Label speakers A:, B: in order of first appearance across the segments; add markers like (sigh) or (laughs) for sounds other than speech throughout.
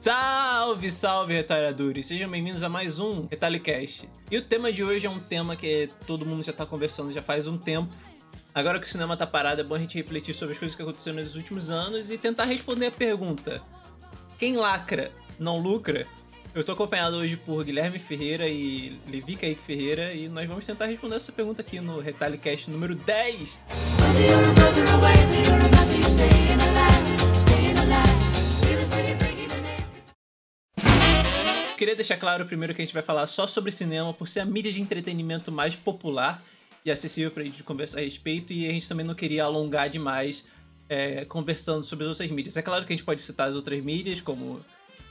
A: Salve, salve, retalhadores! Sejam bem-vindos a mais um Retalicast. E o tema de hoje é um tema que todo mundo já tá conversando já faz um tempo. Agora que o cinema tá parado, é bom a gente refletir sobre as coisas que aconteceram nos últimos anos e tentar responder a pergunta: quem lacra não lucra? Eu tô acompanhado hoje por Guilherme Ferreira e Levi Kaique Ferreira e nós vamos tentar responder essa pergunta aqui no Retalicast número 10. Queria deixar claro primeiro que a gente vai falar só sobre cinema por ser a mídia de entretenimento mais popular e acessível pra gente conversar a respeito e a gente também não queria alongar demais é, conversando sobre as outras mídias. É claro que a gente pode citar as outras mídias, como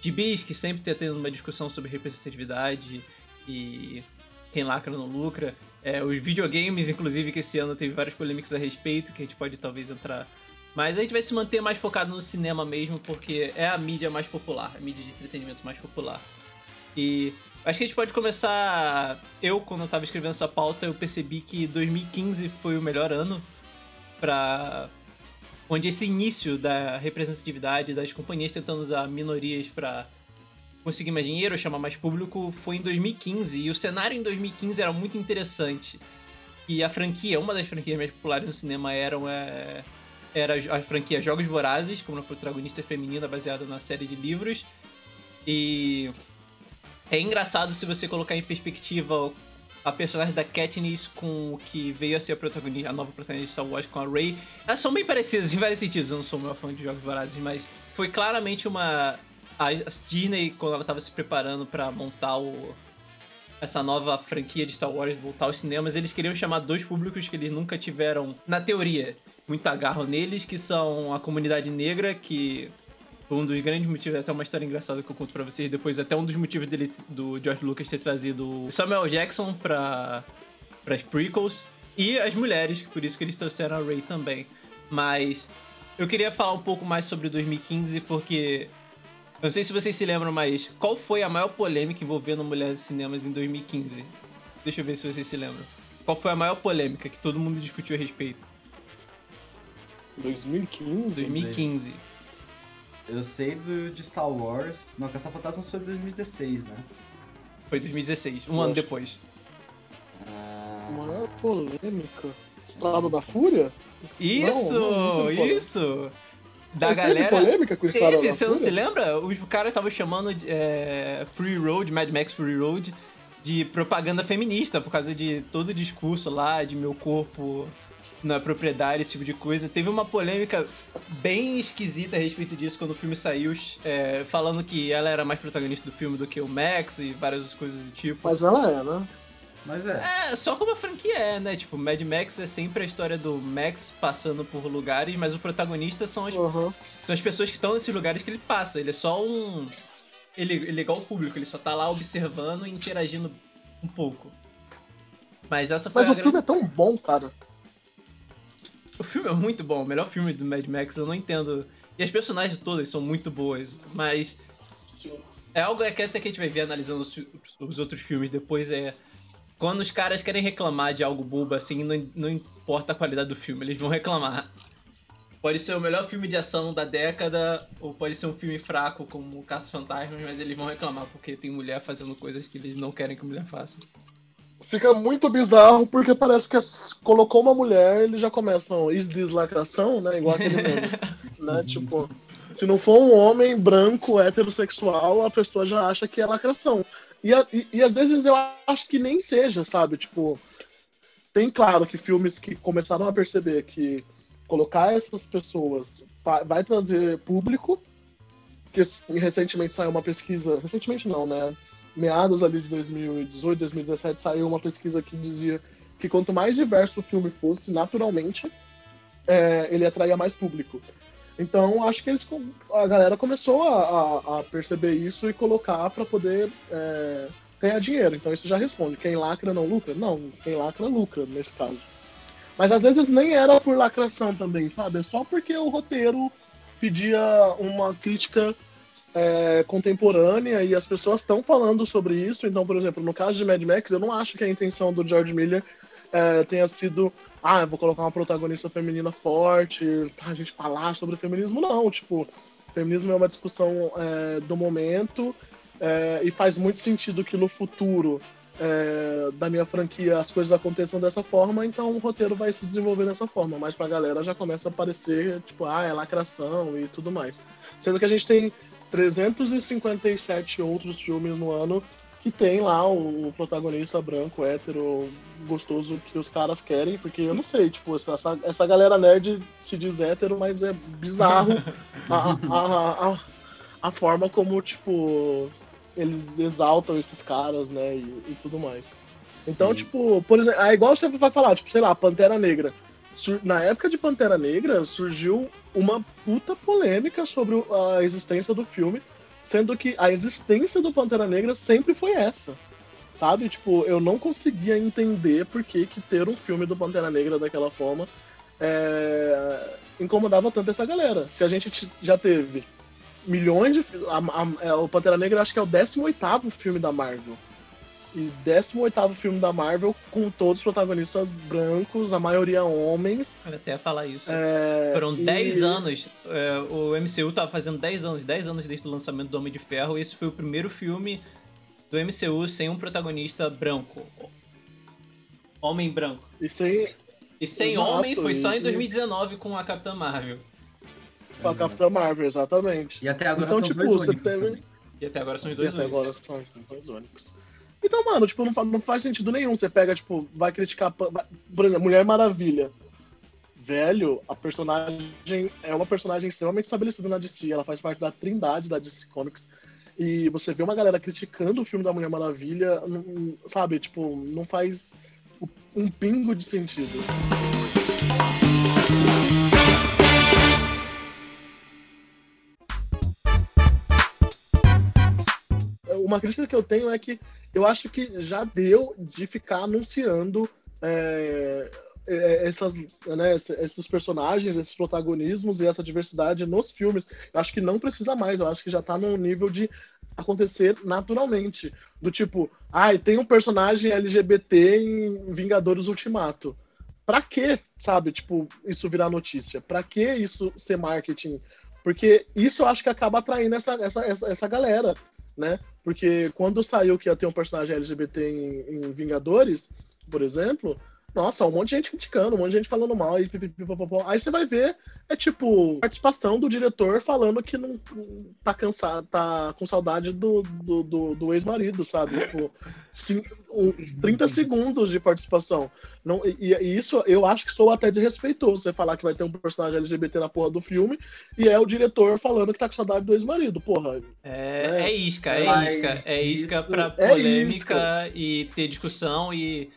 A: gibis, que sempre está tendo uma discussão sobre representatividade e quem lacra não lucra. É, os videogames, inclusive, que esse ano teve várias polêmicas a respeito, que a gente pode talvez entrar. Mas a gente vai se manter mais focado no cinema mesmo, porque é a mídia mais popular, a mídia de entretenimento mais popular. E acho que a gente pode começar. Eu, quando eu tava escrevendo essa pauta, eu percebi que 2015 foi o melhor ano para onde esse início da representatividade das companhias tentando usar minorias para conseguir mais dinheiro, chamar mais público, foi em 2015. E o cenário em 2015 era muito interessante. E a franquia, uma das franquias mais populares no cinema eram, é, era a franquia Jogos Vorazes, como a protagonista feminina baseada na série de livros. E é engraçado se você colocar em perspectiva a personagem da Katniss com o que veio a ser a protagonista, a nova protagonista de Star Wars com a Rey. Elas são bem parecidas em vários sentidos. Eu não sou meu fã de jogos vorazes, mas foi claramente uma a Disney quando ela estava se preparando para montar o essa nova franquia de Star Wars voltar aos cinemas, eles queriam chamar dois públicos que eles nunca tiveram, na teoria, muito agarro neles, que são a comunidade negra, que um dos grandes motivos, até uma história engraçada que eu conto pra vocês depois, até um dos motivos dele, do George Lucas ter trazido Samuel Jackson pra, pras prequels, e as mulheres, por isso que eles trouxeram a Rey também. Mas eu queria falar um pouco mais sobre 2015, porque eu não sei se vocês se lembram, mas qual foi a maior polêmica envolvendo mulheres nos cinemas em 2015? Deixa eu ver se vocês se lembram. Qual foi a maior polêmica que todo mundo discutiu a respeito?
B: 2015?
A: 2015.
C: Eu sei do, de Star Wars. Não, Caça Fantasmas foi 2016, né?
A: Foi 2016, um ano depois.
C: Ah,
B: Maior polêmica. Estrada da Fúria?
A: Isso,
B: Não, não, não
A: isso! Da
B: Mas teve
A: galera.
B: polêmica com Estrada
A: Teve,
B: da
A: você não
B: Fúria?
A: se lembra? Os caras estavam chamando de, é, Free Road, Mad Max Free Road, de propaganda feminista, por causa de todo o discurso lá, de meu corpo na propriedade, esse tipo de coisa. Teve uma polêmica bem esquisita a respeito disso quando o filme saiu, é, falando que ela era mais protagonista do filme do que o Max e várias outras coisas do tipo.
B: Mas ela é, né?
C: Mas é.
A: É, só como a franquia é, né? Tipo, Mad Max é sempre a história do Max passando por lugares, mas o protagonista são as,
B: Aham.
A: são as pessoas que estão nesses lugares que ele passa. Ele é só um. Ele, ele é igual o público, ele só tá lá observando e interagindo um pouco. Mas essa foi
B: Mas
A: a
B: o
A: grande.
B: filme é tão bom, cara.
A: O filme é muito bom, o melhor filme do Mad Max, eu não entendo. E as personagens todas são muito boas, mas é algo que até que a gente vai ver analisando os, os outros filmes depois é. Quando os caras querem reclamar de algo bobo assim, não, não importa a qualidade do filme, eles vão reclamar. Pode ser o melhor filme de ação da década, ou pode ser um filme fraco como Caça Fantasmas, mas eles vão reclamar porque tem mulher fazendo coisas que eles não querem que mulher faça.
B: Fica muito bizarro porque parece que colocou uma mulher, eles já começam is this lacração, né? Igual aquele meme, (laughs) né? Tipo, se não for um homem branco, heterossexual, a pessoa já acha que é lacração. E, e, e às vezes eu acho que nem seja, sabe? Tipo, tem claro que filmes que começaram a perceber que colocar essas pessoas va- vai trazer público, que recentemente saiu uma pesquisa, recentemente não, né? Meados ali de 2018, 2017, saiu uma pesquisa que dizia que quanto mais diverso o filme fosse, naturalmente, é, ele atraía mais público. Então, acho que eles, a galera começou a, a- a perceber isso e colocar para poder é, ganhar dinheiro. Então, isso já responde. Quem lacra não lucra? Não, quem lacra lucra, nesse caso. Mas às vezes nem era por lacração também, sabe? É só porque o roteiro pedia uma crítica é, contemporânea e as pessoas estão falando sobre isso. Então, por exemplo, no caso de Mad Max, eu não acho que a intenção do George Miller é, tenha sido, ah, eu vou colocar uma protagonista feminina forte pra gente falar sobre feminismo. Não, tipo, feminismo é uma discussão é, do momento é, e faz muito sentido que no futuro é, da minha franquia as coisas aconteçam dessa forma, então o roteiro vai se desenvolver dessa forma. Mas pra galera já começa a aparecer, tipo, ah, é lacração e tudo mais. Sendo que a gente tem 357 outros filmes no ano que tem lá o protagonista branco, hétero, gostoso que os caras querem, porque eu não sei, tipo, essa, essa galera nerd se diz hétero, mas é bizarro (laughs) a, a, a, a, forma como, tipo, eles exaltam esses caras, né, e, e tudo mais. Então, Sim. tipo, por exemplo, é igual você vai falar, tipo, sei lá, Pantera Negra. Na época de Pantera Negra, surgiu uma puta polêmica sobre a existência do filme, sendo que a existência do Pantera Negra sempre foi essa. Sabe? Tipo, eu não conseguia entender por que, que ter um filme do Pantera Negra daquela forma é, incomodava tanto essa galera. Se a gente já teve milhões de. A, a, é, o Pantera Negra acho que é o 18 filme da Marvel. E 18 filme da Marvel com todos os protagonistas brancos, a maioria homens.
A: Eu até falar isso. É, Foram e... 10 anos. É, o MCU tava fazendo 10 anos, 10 anos desde o lançamento do Homem de Ferro. E esse foi o primeiro filme do MCU sem um protagonista branco. Homem branco.
B: E sem.
A: E sem Exato, homem foi só em 2019 com a Capitã Marvel.
B: Com a Capitã Marvel, exatamente.
C: E até agora então, são tipo, dois você teve...
A: E até agora são os dois
B: e até agora são os dois únicos. Então, mano, tipo, não, não faz sentido nenhum. Você pega, tipo, vai criticar. Vai, por exemplo, Mulher Maravilha. Velho, a personagem é uma personagem extremamente estabelecida na DC. Ela faz parte da trindade da DC Comics. E você vê uma galera criticando o filme da Mulher Maravilha, não, sabe? Tipo, não faz um pingo de sentido. Uma crítica que eu tenho é que eu acho que já deu de ficar anunciando é, é essas, né, esses personagens, esses protagonismos e essa diversidade nos filmes. Eu acho que não precisa mais, eu acho que já tá num nível de acontecer naturalmente. Do tipo, ai, ah, tem um personagem LGBT em Vingadores Ultimato. Pra que, sabe, tipo, isso virar notícia? Pra que isso ser marketing? Porque isso eu acho que acaba atraindo essa, essa, essa, essa galera né? Porque quando saiu que ia ter um personagem LGBT em, em Vingadores, por exemplo, nossa, um monte de gente criticando, um monte de gente falando mal, e aí você vai ver, é tipo, participação do diretor falando que não tá cansado, tá com saudade do, do, do, do ex-marido, sabe? Tipo, cinco, um, 30 segundos de participação. Não, e, e, isso eu acho que sou até desrespeitoso, você falar que vai ter um personagem LGBT na porra do filme, e é o diretor falando que tá com saudade do ex-marido, porra.
A: É, é, é isca, é isca, é isca pra é polêmica isca. e ter discussão e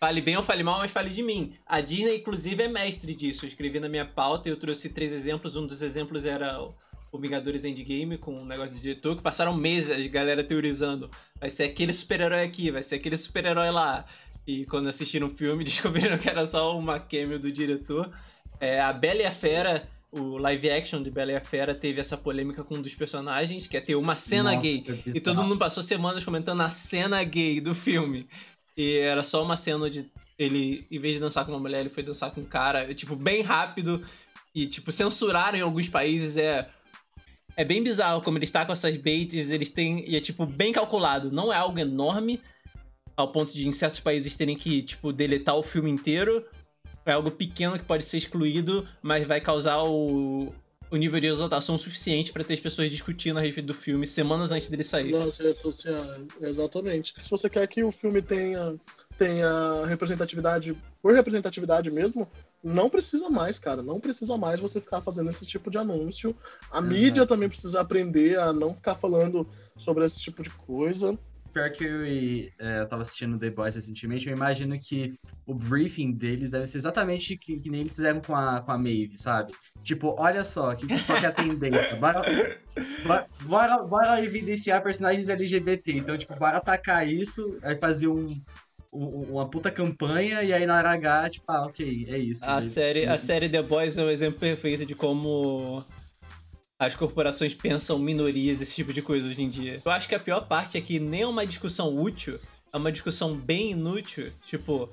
A: Fale bem ou fale mal, mas fale de mim. A Disney, inclusive, é mestre disso. Eu escrevi na minha pauta e eu trouxe três exemplos. Um dos exemplos era o Vingadores Endgame, com um negócio de diretor, que passaram meses a galera teorizando. Vai ser aquele super-herói aqui, vai ser aquele super-herói lá. E quando assistiram o filme, (laughs) descobriram que era só uma cameo do diretor. É, a Bela e a Fera, o live action de Bela e a Fera, teve essa polêmica com um dos personagens, que é ter uma cena Nossa, gay. E todo mundo passou semanas comentando a cena gay do filme. E era só uma cena de ele, em vez de dançar com uma mulher, ele foi dançar com um cara, tipo, bem rápido. E, tipo, censuraram em alguns países. É, é bem bizarro como ele está com essas baits, eles têm. E é, tipo, bem calculado. Não é algo enorme, ao ponto de, em certos países, terem que, tipo, deletar o filme inteiro. É algo pequeno que pode ser excluído, mas vai causar o, o nível de exaltação suficiente para ter as pessoas discutindo a respeito do filme semanas antes dele sair.
B: Nas redes sociais, exatamente. Se você quer que o filme tenha, tenha representatividade por representatividade mesmo, não precisa mais, cara. Não precisa mais você ficar fazendo esse tipo de anúncio. A uhum. mídia também precisa aprender a não ficar falando sobre esse tipo de coisa
C: pior que eu, é, eu tava assistindo The Boys recentemente, eu imagino que o briefing deles deve ser exatamente que, que nem eles fizeram com a, com a Maeve, sabe? Tipo, olha só, que, qual que é a tendência? Bora, bora, bora evidenciar personagens LGBT. Então, tipo, bora atacar isso, aí fazer um, uma puta campanha e aí na hora H, tipo, ah, ok, é isso.
A: A, série, a série The Boys é um exemplo perfeito de como as corporações pensam minorias, esse tipo de coisa hoje em dia. Eu acho que a pior parte é que nem é uma discussão útil, é uma discussão bem inútil. Tipo,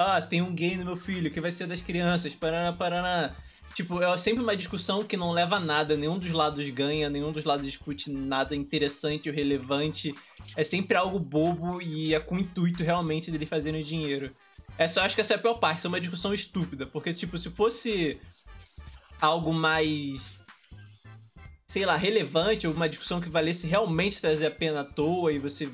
A: Ah, tem um gay no meu filho, que vai ser das crianças, paraná, paraná. Tipo, é sempre uma discussão que não leva a nada, nenhum dos lados ganha, nenhum dos lados discute nada interessante ou relevante. É sempre algo bobo e é com o intuito realmente dele fazerem dinheiro. Essa, eu acho que essa é a pior parte, é uma discussão estúpida, porque, tipo, se fosse algo mais sei lá, relevante, ou uma discussão que valesse realmente trazer a pena à toa e você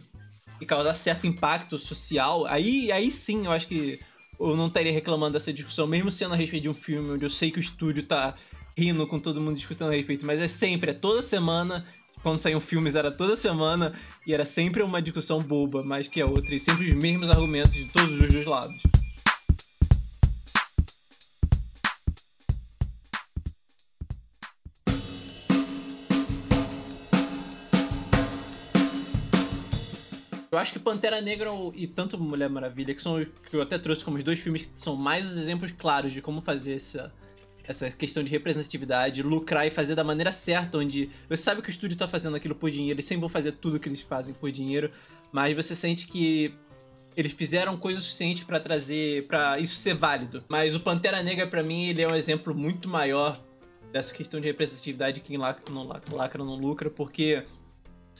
A: e causar certo impacto social, aí, aí sim eu acho que eu não estaria reclamando dessa discussão, mesmo sendo a respeito de um filme onde eu sei que o estúdio tá rindo com todo mundo discutindo a respeito, mas é sempre, é toda semana, quando saíam filmes era toda semana, e era sempre uma discussão boba, mais que a outra, e sempre os mesmos argumentos de todos os dois lados. Eu acho que Pantera Negra e tanto Mulher Maravilha, que são que eu até trouxe como os dois filmes que são mais os exemplos claros de como fazer essa, essa questão de representatividade, lucrar e fazer da maneira certa, onde você sabe que o estúdio tá fazendo aquilo por dinheiro, eles sempre vão fazer tudo que eles fazem por dinheiro, mas você sente que eles fizeram coisa suficiente para trazer, para isso ser válido. Mas o Pantera Negra para mim ele é um exemplo muito maior dessa questão de representatividade que lacra não lacra, lacra não lucra, porque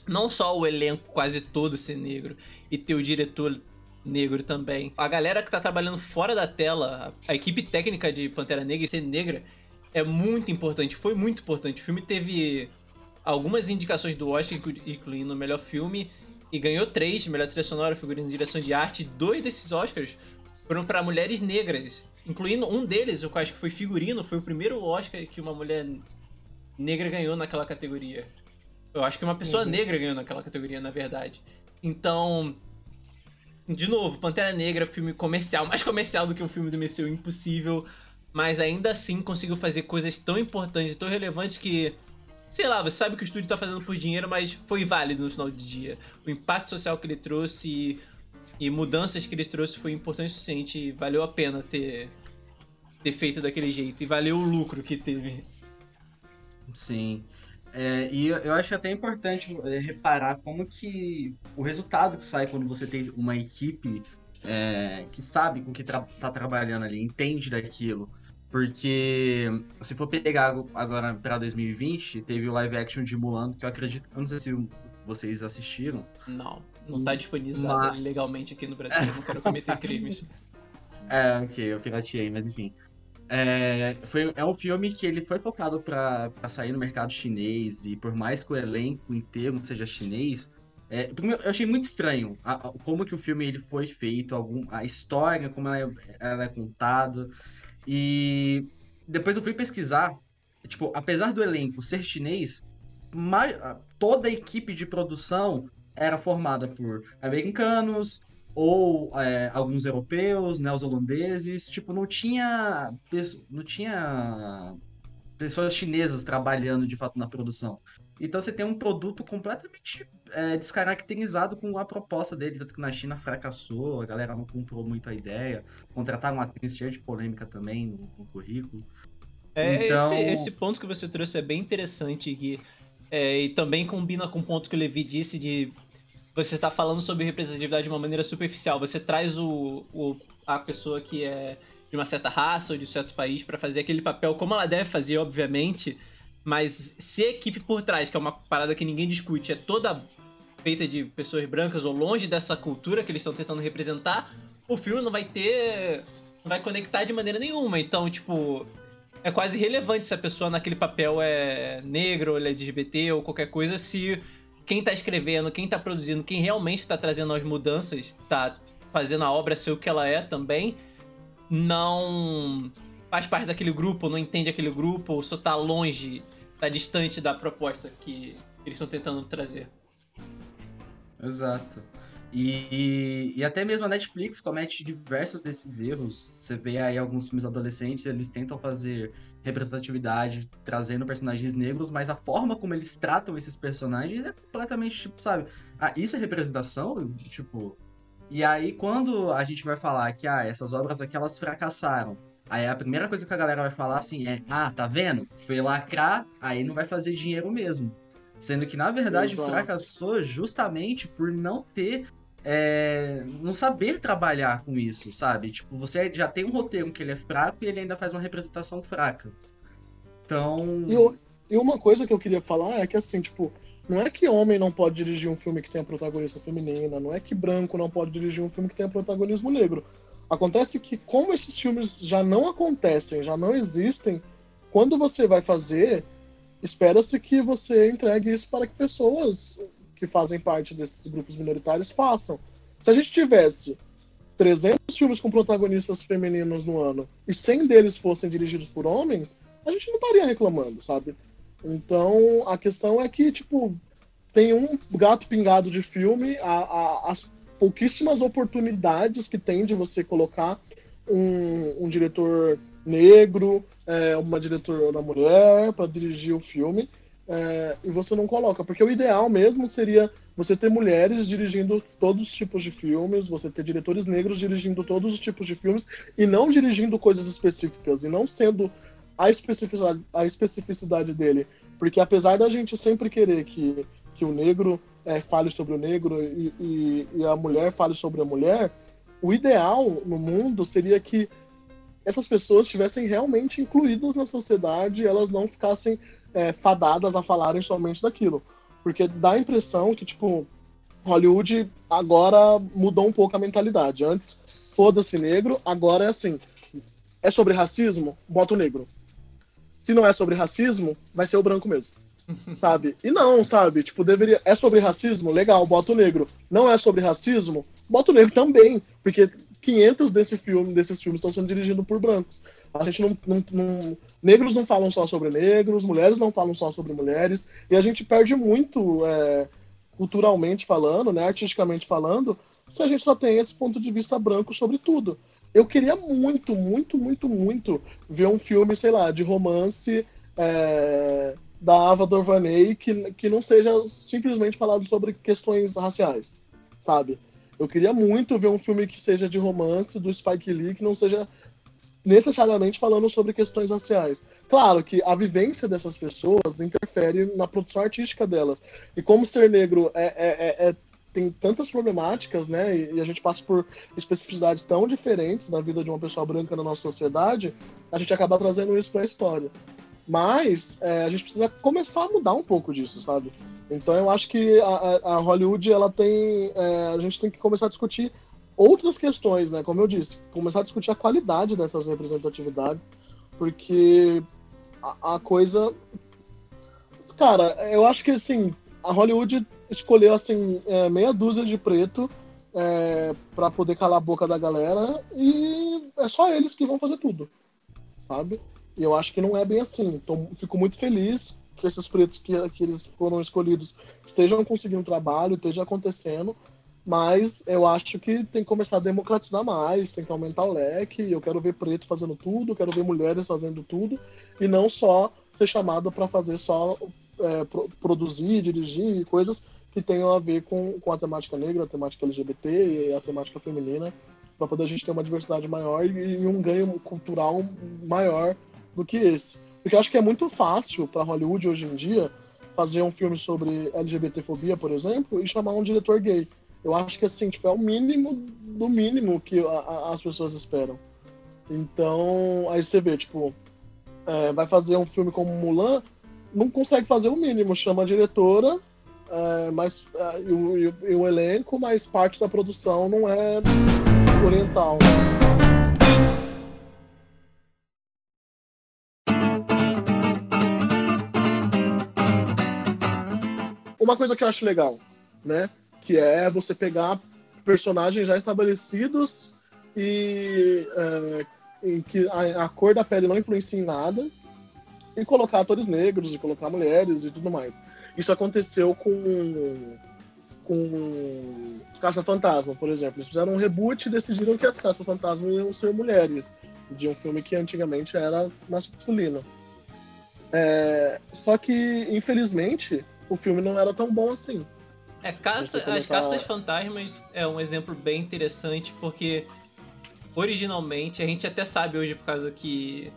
A: não só o elenco quase todo ser negro e ter o diretor negro também. A galera que tá trabalhando fora da tela, a equipe técnica de Pantera Negra ser negra é muito importante, foi muito importante. O filme teve algumas indicações do Oscar, incluindo o melhor filme, e ganhou três: melhor trilha sonora, figurino, direção de arte. Dois desses Oscars foram para mulheres negras, incluindo um deles, eu acho que foi figurino, foi o primeiro Oscar que uma mulher negra ganhou naquela categoria. Eu acho que uma pessoa uhum. negra ganhou naquela categoria, na verdade. Então, de novo, Pantera Negra, filme comercial, mais comercial do que um filme do Messias Impossível, mas ainda assim conseguiu fazer coisas tão importantes, tão relevantes que, sei lá, você sabe que o estúdio tá fazendo por dinheiro, mas foi válido no final do dia. O impacto social que ele trouxe e, e mudanças que ele trouxe foi importante o suficiente e valeu a pena ter, ter feito daquele jeito e valeu o lucro que teve.
C: Sim. É, e eu acho até importante é, reparar como que o resultado que sai quando você tem uma equipe é, que sabe com que tra tá trabalhando ali, entende daquilo. Porque se for pegar agora para 2020, teve o live action de Mulan, que eu acredito, eu não sei se vocês assistiram.
A: Não, não tá disponibilizado Mas... legalmente aqui no Brasil, eu não quero cometer (laughs) crimes.
C: É, ok, eu pirateei, mas enfim. É, foi, é um filme que ele foi focado para sair no mercado chinês e por mais que o elenco inteiro seja chinês, é, eu achei muito estranho a, a, como que o filme ele foi feito, algum, a história, como ela é, ela é contada. E depois eu fui pesquisar, tipo, apesar do elenco ser chinês, mais, toda a equipe de produção era formada por americanos, ou é, alguns europeus, neozelandeses, tipo, não tinha, não tinha pessoas chinesas trabalhando de fato na produção. Então você tem um produto completamente é, descaracterizado com a proposta dele, tanto que na China fracassou, a galera não comprou muito a ideia, contrataram uma atriz cheia de polêmica também no, no currículo.
A: É, então... esse, esse, ponto que você trouxe é bem interessante, Gui. É, e também combina com o ponto que o Levi disse de você está falando sobre representatividade de uma maneira superficial. Você traz o, o, a pessoa que é de uma certa raça ou de um certo país para fazer aquele papel como ela deve fazer, obviamente. Mas se a equipe por trás, que é uma parada que ninguém discute, é toda feita de pessoas brancas ou longe dessa cultura que eles estão tentando representar, o filme não vai ter. não vai conectar de maneira nenhuma. Então, tipo. É quase irrelevante se a pessoa naquele papel é negro, ou LGBT ou qualquer coisa, se quem tá escrevendo, quem tá produzindo, quem realmente tá trazendo as mudanças, tá fazendo a obra ser o que ela é também, não faz parte daquele grupo, não entende aquele grupo, ou só tá longe, tá distante da proposta que eles estão tentando trazer.
C: Exato. E, e, e, até mesmo a Netflix comete diversos desses erros. Você vê aí alguns filmes adolescentes, eles tentam fazer representatividade, trazendo personagens negros, mas a forma como eles tratam esses personagens é completamente, tipo, sabe? Ah, isso é representação? Tipo. E aí, quando a gente vai falar que ah, essas obras aqui elas fracassaram, aí a primeira coisa que a galera vai falar assim é: ah, tá vendo? Foi lacrar, aí não vai fazer dinheiro mesmo. Sendo que, na verdade, Exato. fracassou justamente por não ter é, não saber trabalhar com isso, sabe? Tipo, você já tem um roteiro que ele é fraco e ele ainda faz uma representação fraca. Então.
B: E, e uma coisa que eu queria falar é que, assim, tipo, não é que homem não pode dirigir um filme que tenha protagonista feminina, não é que branco não pode dirigir um filme que tenha protagonismo negro. Acontece que, como esses filmes já não acontecem, já não existem, quando você vai fazer, espera-se que você entregue isso para que pessoas que fazem parte desses grupos minoritários façam. Se a gente tivesse 300 filmes com protagonistas femininos no ano e 100 deles fossem dirigidos por homens, a gente não estaria reclamando, sabe? Então, a questão é que, tipo, tem um gato pingado de filme, a, a, as pouquíssimas oportunidades que tem de você colocar um, um diretor negro, é, uma diretora mulher para dirigir o filme, é, e você não coloca, porque o ideal mesmo seria você ter mulheres dirigindo todos os tipos de filmes, você ter diretores negros dirigindo todos os tipos de filmes, e não dirigindo coisas específicas, e não sendo a especificidade, a especificidade dele. Porque apesar da gente sempre querer que, que o negro é, fale sobre o negro e, e, e a mulher fale sobre a mulher, o ideal no mundo seria que essas pessoas estivessem realmente incluídas na sociedade, elas não ficassem é, fadadas a falarem somente daquilo. Porque dá a impressão que, tipo, Hollywood agora mudou um pouco a mentalidade. Antes, foda-se negro, agora é assim. É sobre racismo? Bota o negro se não é sobre racismo, vai ser o branco mesmo. (laughs) sabe? E não, sabe? Tipo, deveria. É sobre racismo? Legal, bota o negro. Não é sobre racismo? Bota o negro também. Porque 500 desse filme, desses filmes estão sendo dirigidos por brancos. A gente não, não, não, Negros não falam só sobre negros, mulheres não falam só sobre mulheres. E a gente perde muito, é, culturalmente falando, né, artisticamente falando, se a gente só tem esse ponto de vista branco sobre tudo. Eu queria muito, muito, muito, muito ver um filme, sei lá, de romance é, da Ava DuVernay que, que não seja simplesmente falado sobre questões raciais, sabe? Eu queria muito ver um filme que seja de romance do Spike Lee que não seja necessariamente falando sobre questões raciais. Claro que a vivência dessas pessoas interfere na produção artística delas. E como ser negro é, é, é, é tem tantas problemáticas, né? E, a gente passa por especificidades tão diferentes na vida de uma pessoa branca na nossa sociedade, a gente acaba trazendo isso para a história. Mas é, a gente precisa começar a mudar um pouco disso, sabe? Então eu acho que a, a Hollywood ela tem, é, a gente tem que começar a discutir outras questões, né? Como eu disse, começar a discutir a qualidade dessas representatividades, porque a, a coisa, cara, eu acho que assim a Hollywood escolheu assim é, meia dúzia de preto é, para poder calar a boca da galera e é só eles que vão fazer tudo, sabe? E eu acho que não é bem assim. Então, fico muito feliz que esses pretos que, que eles foram escolhidos estejam conseguindo trabalho, esteja acontecendo, mas eu acho que tem que começar a democratizar mais, tem que aumentar o leque. Eu quero ver preto fazendo tudo, quero ver mulheres fazendo tudo, e não só ser chamado para fazer só é, pro, produzir, dirigir coisas que tenham a ver com, com a temática negra, a temática LGBT e a temática feminina, para poder a gente ter uma diversidade maior e, e um ganho cultural maior do que esse. Porque eu acho que é muito fácil para Hollywood hoje em dia fazer um filme sobre LGBTfobia, por exemplo, e chamar um diretor gay. Eu acho que assim, tipo, é o mínimo do mínimo que a, a, as pessoas esperam. Então, aí você vê, tipo, é, vai fazer um filme como Mulan, não consegue fazer o mínimo, chama a diretora, é, mas, é, e, o, e, o, elenco, mas parte da produção não é oriental. Uma coisa que eu acho legal, né? Que é você pegar personagens já estabelecidos e é, em que a, a, cor da pele não influencia em nada e colocar atores negros e colocar mulheres e tudo mais. Isso aconteceu com com Caça Fantasma, por exemplo. Eles fizeram um reboot e decidiram que as Caça Fantasma iam ser mulheres de um filme que antigamente era masculino. É, só que, infelizmente, o filme não era tão bom assim.
A: É, caça, As Caças Fantasmas é um exemplo bem interessante porque originalmente a gente até sabe hoje por causa que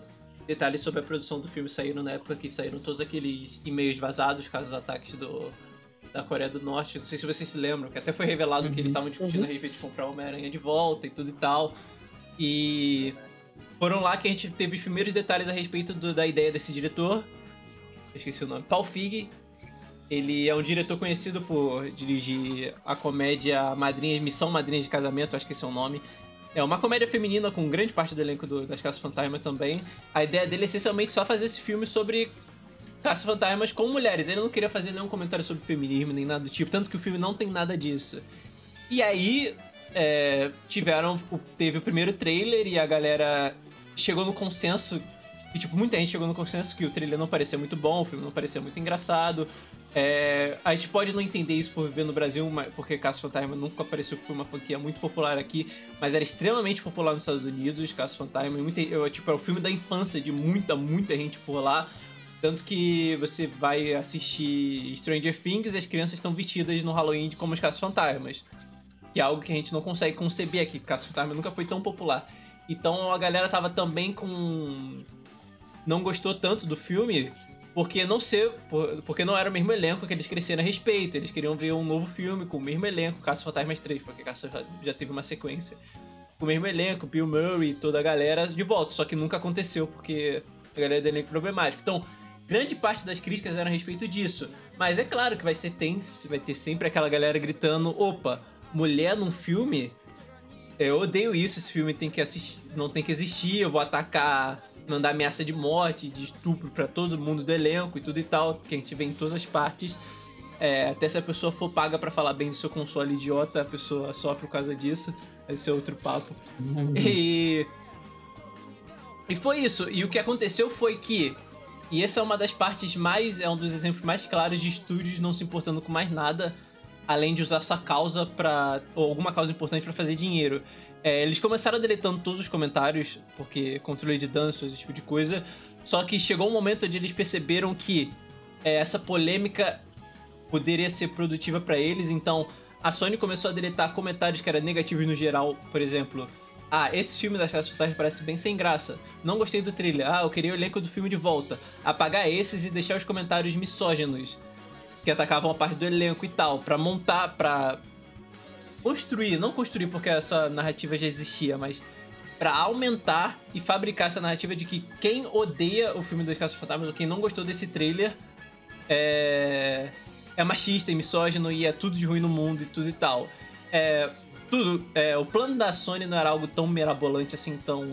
A: detalhes sobre a produção do filme saíram na época que saíram todos aqueles e-mails vazados, caso dos ataques do, da Coreia do Norte. Não sei se vocês se lembram, que até foi revelado
C: Uhum.
A: que eles estavam discutindo
B: Uhum.
A: a respeito de comprar o Homem-Aranha de volta e tudo e tal. E foram lá que a gente teve os primeiros detalhes a respeito do- da ideia desse diretor. Esqueci o nome. Paul Feig. Ele é um diretor conhecido por dirigir a comédia Madrinha, Missão Madrinha de Casamento, acho que esse é o nome. É uma comédia feminina com grande parte do elenco do- das Caças Fantasmas também. A ideia dele é essencialmente só fazer esse filme sobre Caça Fantasmas com mulheres. Ele não queria fazer nenhum comentário sobre feminismo nem nada do tipo, tanto que o filme não tem nada disso. E aí é, tiveram, teve o primeiro trailer e a galera chegou no consenso tipo muita gente chegou no consenso que o trailer não parecia muito bom, o filme não parecia muito engraçado. É, a gente pode não entender isso por viver no Brasil, porque Caça Fantasma nunca apareceu, foi uma franquia muito popular aqui, mas era extremamente popular nos Estados Unidos, Caça Fantasma, muita, eu, tipo, é o filme da infância de muita, muita gente por lá. Tanto que você vai assistir Stranger Things e as crianças estão vestidas no Halloween como os Caça-Fantasmas. Que é algo que a gente não consegue conceber aqui, Caça-Fantasma nunca foi tão popular. Então a galera tava também com. Não gostou tanto do filme, porque não ser. por- Porque não era o mesmo elenco que eles cresceram a respeito. Eles queriam ver um novo filme com o mesmo elenco, Caça-Fantasmas 3, porque Caça já, teve uma sequência. Com o mesmo elenco, Bill Murray, toda a galera de volta. Só que nunca aconteceu, porque a galera do elenco é problemático. Então, grande parte das críticas eram a respeito disso. Mas é claro que vai ser tense, vai ter sempre aquela galera gritando: opa, mulher num filme? Eu odeio isso, esse filme tem que assistir, não tem que existir, eu vou atacar, mandar ameaça de morte, de estupro pra todo mundo do elenco e tudo e tal, que a gente vê em todas as partes. É, até se a pessoa for paga pra falar bem do seu console idiota, a pessoa sofre por causa disso. Esse é outro papo. E. E foi isso. E o que aconteceu foi que. E essa é uma das partes mais. É um dos exemplos mais claros de estúdios não se importando com mais nada. Além de usar sua causa pra. ou alguma causa importante pra fazer dinheiro. É, eles começaram deletando todos os comentários, porque controle de dança, esse tipo de coisa. Só que chegou um momento onde eles perceberam que é, essa polêmica poderia ser produtiva pra eles, então a Sony começou a deletar comentários que eram negativos no geral, por exemplo. Ah, esse filme das Casas Fantasmas parece bem sem graça. Não gostei do trailer. Ah, eu queria o elenco do filme de volta. Apagar esses e deixar os comentários misóginos que atacavam a parte do elenco e tal, pra montar, pra construir, não construir porque essa narrativa já existia, mas pra aumentar e fabricar essa narrativa de que quem odeia o filme das Casas Fantasmas ou quem não gostou desse trailer é é machista e misógino e é tudo de ruim no mundo e tudo e tal. É, tudo, é, o plano da Sony não era algo tão mirabolante assim, tão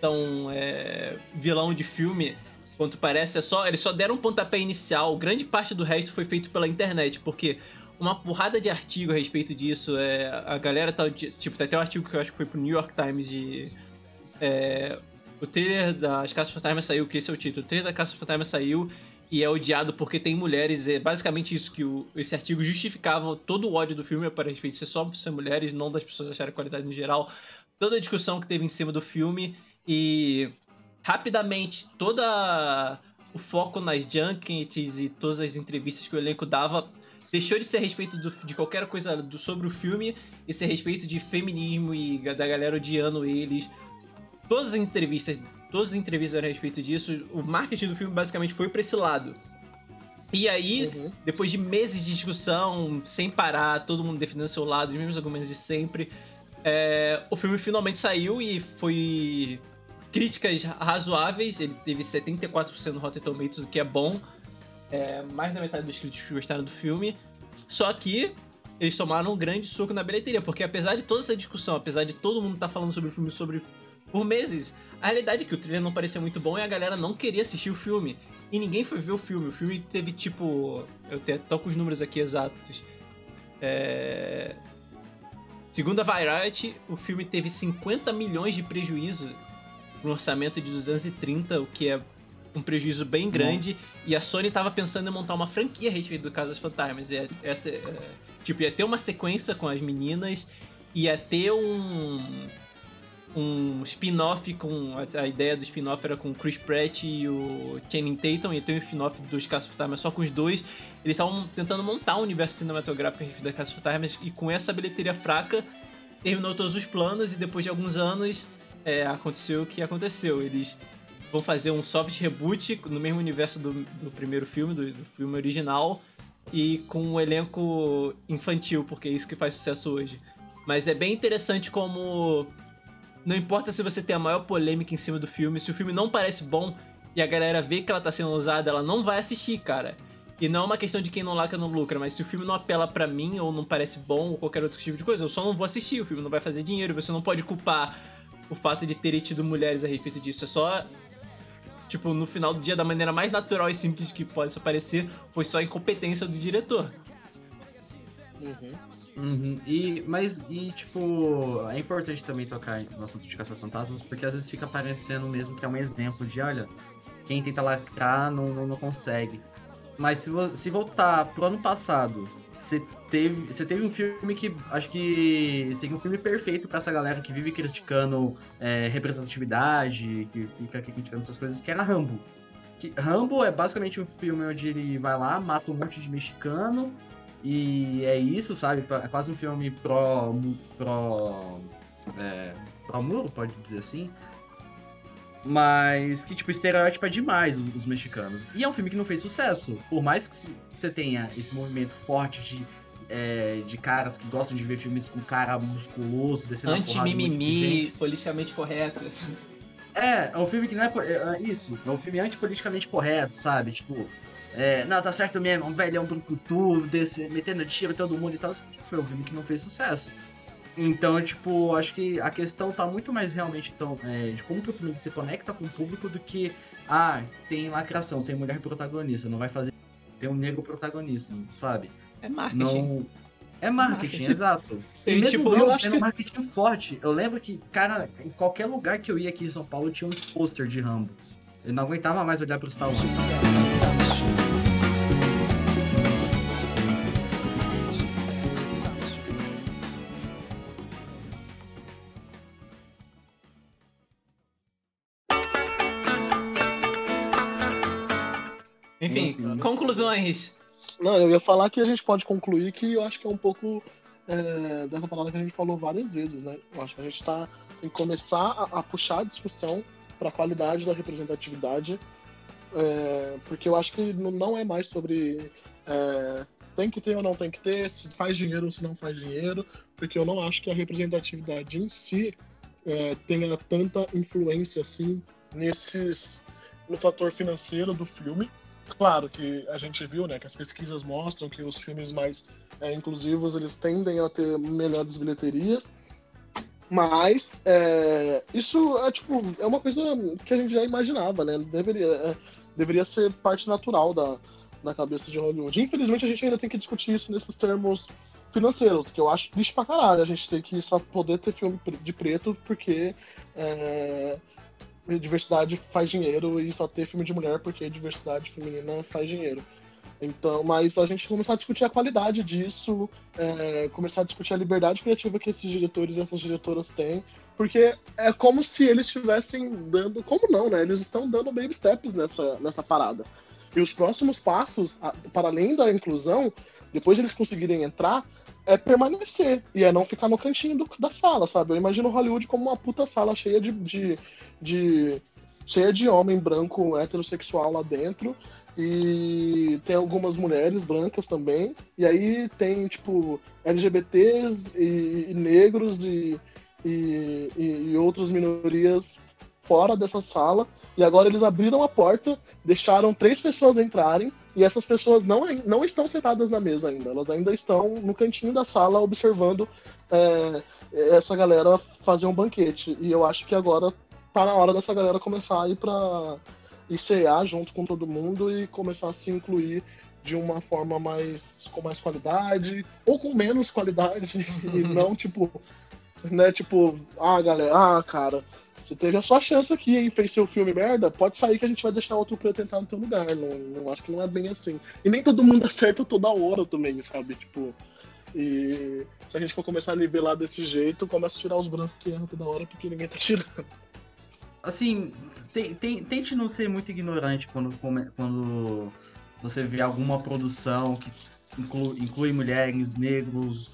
A: tão é, vilão de filme quanto parece. É só, eles só deram um pontapé inicial. Grande parte do resto foi feito pela internet, porque uma porrada de artigo a respeito disso. É, a galera tá. Tipo, tem até um artigo que eu acho que foi pro New York Times de. É, o trailer das Caças Fantasmas saiu, que esse é o título. O trailer da Caça Fantasma saiu e é odiado porque tem mulheres. É basicamente isso que o, esse artigo justificava todo o ódio do filme para respeito de ser só por ser mulheres, não das pessoas acharem qualidade no geral. Toda a discussão que teve em cima do filme e rapidamente toda o foco nas junkets e todas as entrevistas que o elenco dava deixou de ser a respeito do- de qualquer coisa do- sobre o filme e ser a respeito de feminismo e da galera odiando eles. Todas as entrevistas, todas as entrevistas a respeito disso. O marketing do filme basicamente foi pra esse lado. E aí,
B: Uhum.
A: depois de meses de discussão, sem parar, todo mundo defendendo seu lado, os mesmos argumentos de sempre, é, o filme finalmente saiu e foi críticas razoáveis. Ele teve 74% no Rotten Tomatoes, o que é bom. É, mais da metade dos críticos gostaram do filme. Só que eles tomaram um grande soco na bilheteria, porque apesar de toda essa discussão, apesar de todo mundo estar falando sobre o filme sobre por meses, a realidade é que o trailer não parecia muito bom e a galera não queria assistir o filme. E ninguém foi ver o filme. O filme teve tipo. Eu tô com os números aqui exatos. É... Segundo a Variety, o filme teve 50 milhões de prejuízo no orçamento de 230, o que é um prejuízo bem grande. E a Sony tava pensando em montar uma franquia a respeito do Caso das Fantasmas. E é- essa, é, tipo, ia ter uma sequência com as meninas, ia ter um um spin-off com a, a ideia do spin-off era com o Chris Pratt e o Channing Tatum, ia ter um spin-off dos Caça Fantasmas só com os dois. Eles estavam tentando montar um universo cinematográfico a respeito das Caça Fantasmas e com essa bilheteria fraca terminou todos os planos e depois de alguns anos é, aconteceu o que aconteceu. Eles vão fazer um soft reboot no mesmo universo do, do primeiro filme, do, do filme original. e com um elenco infantil, porque é isso que faz sucesso hoje. Mas é bem interessante como. Não importa se você tem a maior polêmica em cima do filme, se o filme não parece bom e a galera vê que ela tá sendo usada, ela não vai assistir, cara. E não é uma questão de quem não lacra não lucra, mas se o filme não apela para mim ou não parece bom ou qualquer outro tipo de coisa, eu só não vou assistir, o filme não vai fazer dinheiro, você não pode culpar o fato de ter tido mulheres a respeito disso. É só tipo, no final do dia, da maneira mais natural e simples que pode parecer, foi só incompetência do diretor.
C: Uhum. Uhum. E, mas, e tipo, é importante também tocar no assunto de caça-fantasmas, porque às vezes fica parecendo mesmo que é um exemplo de, olha, quem tenta lacrar não, não, não consegue. Mas se, se voltar pro ano passado, você teve, você teve um filme que acho que seria um filme perfeito para essa galera que vive criticando é, representatividade, que fica aqui criticando essas coisas, que era Rambo. Que, Rambo é basicamente um filme onde ele vai lá, mata um monte de mexicano e é isso, sabe? É quase um filme pró. pró. É, pró muro, pode dizer assim. Mas que, tipo, estereótipo é demais os, os, mexicanos. E é um filme que não fez sucesso. Por mais que você tenha esse movimento forte de, é, de caras que gostam de ver filmes com cara musculoso,
A: descendo Anti-mimimi, politicamente correto.
C: É, é um filme que não é, é, é. Isso, é um filme antipoliticamente correto, sabe? Tipo, é, não, tá certo mesmo, um velhão brucutu, desse, metendo tiro todo mundo e tal. Foi um filme que não fez sucesso. Então, tipo, acho que a questão tá muito mais realmente então, é, de como que o filme se conecta com o público do que, ah, tem lacração, tem mulher protagonista, não vai fazer. Tem um negro protagonista, sabe?
A: É marketing. Não...
C: É marketing, marketing. exato. E, mesmo tipo, eu acho que... marketing forte. Eu lembro que, cara, em qualquer lugar que eu ia aqui em São Paulo tinha um pôster de Rambo. Eu não aguentava mais olhar pro Star Wars.
A: Conclusões.
B: Não, eu ia falar que a gente pode concluir que eu acho que é um pouco é, dessa palavra que a gente falou várias vezes, né? Eu acho que a gente tá, tem que começar a, a puxar a discussão para a qualidade da representatividade, é, porque eu acho que não é mais sobre é, tem que ter ou não tem que ter, se faz dinheiro ou se não faz dinheiro, porque eu não acho que a representatividade em si é, tenha tanta influência assim nesses no fator financeiro do filme Claro que a gente viu, né, que as pesquisas mostram que os filmes mais é, inclusivos eles tendem a ter melhores bilheterias, mas é, isso é tipo é uma coisa que a gente já imaginava, né? Deveria é, deveria ser parte natural da, da cabeça de Hollywood. Infelizmente a gente ainda tem que discutir isso nesses termos financeiros, que eu acho triste pra caralho. A gente tem que só poder ter filme de preto porque é, diversidade faz dinheiro e só ter filme de mulher porque diversidade feminina faz dinheiro. Então, mas a gente começar a discutir a qualidade disso, é, começar a discutir a liberdade criativa que esses diretores e essas diretoras têm, porque é como se eles estivessem dando, como não, né? Eles estão dando baby steps nessa, nessa parada. E os próximos passos, para além da inclusão, depois de eles conseguirem entrar, é permanecer e é não ficar no cantinho do, da sala, sabe? Eu imagino Hollywood como uma puta sala cheia de, de de cheia de homem branco heterossexual lá dentro e tem algumas mulheres brancas também e aí tem tipo LGBTs e, e negros e, e, e outras minorias fora dessa sala e agora eles abriram a porta, deixaram três pessoas entrarem e essas pessoas não, não estão sentadas na mesa ainda, elas ainda estão no cantinho da sala observando é, essa galera fazer um banquete. E eu acho que agora tá na hora dessa galera começar a ir pra ICA junto com todo mundo e começar a se incluir de uma forma mais com mais qualidade ou com menos qualidade (laughs) e não (laughs) tipo né tipo ah galera ah cara você teve a sua chance aqui hein fez seu filme merda pode sair que a gente vai deixar outro preto entrar no teu lugar não, não acho que não é bem assim e nem todo mundo (laughs) acerta toda hora também sabe tipo e se a gente for começar a nivelar desse jeito começa a tirar os brancos que erram toda hora porque ninguém tá tirando
C: assim, tem, tem, tente não ser muito ignorante quando, quando você vê alguma produção que inclui, inclui mulheres, negros,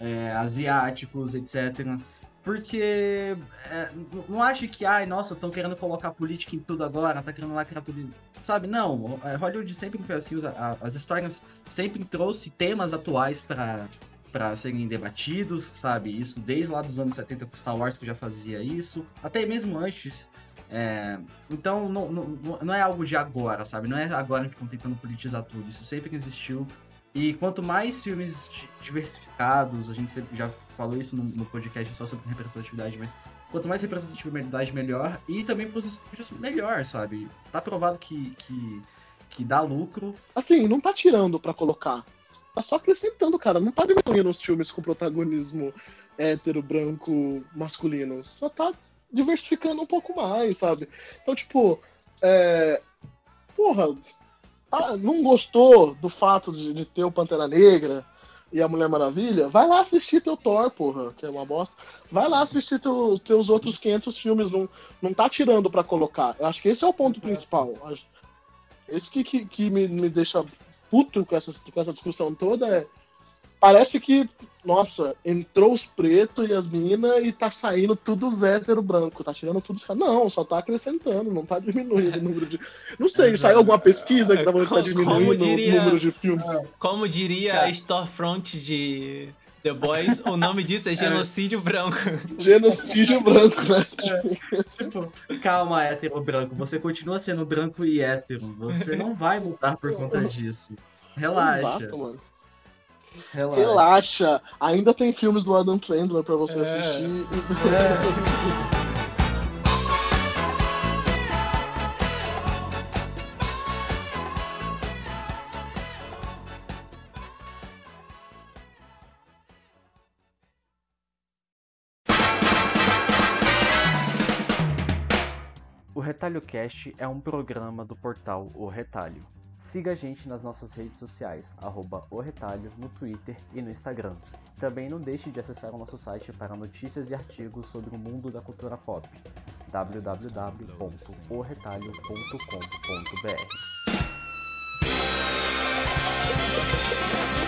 C: é, asiáticos, etc. Porque é, não acho que, ai, nossa, estão querendo colocar política em tudo agora, tá querendo lacrar tudo. Sabe, não. É, Hollywood sempre foi assim, as histórias sempre trouxe temas atuais para para serem debatidos, sabe? Isso desde lá dos anos 70 com Star Wars que já fazia isso, até mesmo antes. É... então não, não, não é algo de agora, sabe? Não é agora que estão tentando politizar tudo. Isso sempre existiu. E quanto mais filmes diversificados, a gente já falou isso no, no podcast só sobre representatividade, mas quanto mais representatividade, melhor. E também para os estúdios, melhor, sabe? Tá provado que, que, que dá lucro.
B: Assim, não tá tirando para colocar. Tá só acrescentando, cara. Não tá diminuindo os filmes com protagonismo hétero, branco, masculino. Só tá diversificando um pouco mais, sabe? Então, tipo, é... porra, ah, não gostou do fato de, de ter o Pantera Negra, e a Mulher Maravilha, vai lá assistir teu Thor, porra, que é uma bosta. Vai lá assistir teu, teus outros 500 filmes, não, não tá tirando para colocar. Eu acho que esse é o ponto principal. Esse que, que, que me, me deixa puto com essa, com essa discussão toda é parece que, nossa, entrou os pretos e as meninas e tá saindo tudo os hétero branco, tá tirando tudo. Não, só tá acrescentando, não tá diminuindo o número de. Não sei, saiu alguma pesquisa que que tá diminuindo diria, o número de filmes.
A: Como diria a Storefront de The Boys, o nome disso é, (laughs) é. genocídio branco.
B: Genocídio branco, né? (laughs)
C: É. Tipo, calma, hétero branco. Você continua sendo branco e hétero. Você não vai mudar por conta disso. Relaxa. Exato, mano.
B: Relaxa. Relaxa. Ainda tem filmes do Adam Sandler pra você é. assistir. É.
D: O Retalho Cast é um programa do portal O Retalho. Siga a gente nas nossas redes sociais, arroba o Retalho, no Twitter e no Instagram. Também não deixe de acessar o nosso site para notícias e artigos sobre o mundo da cultura pop, www.oretalho.com.br.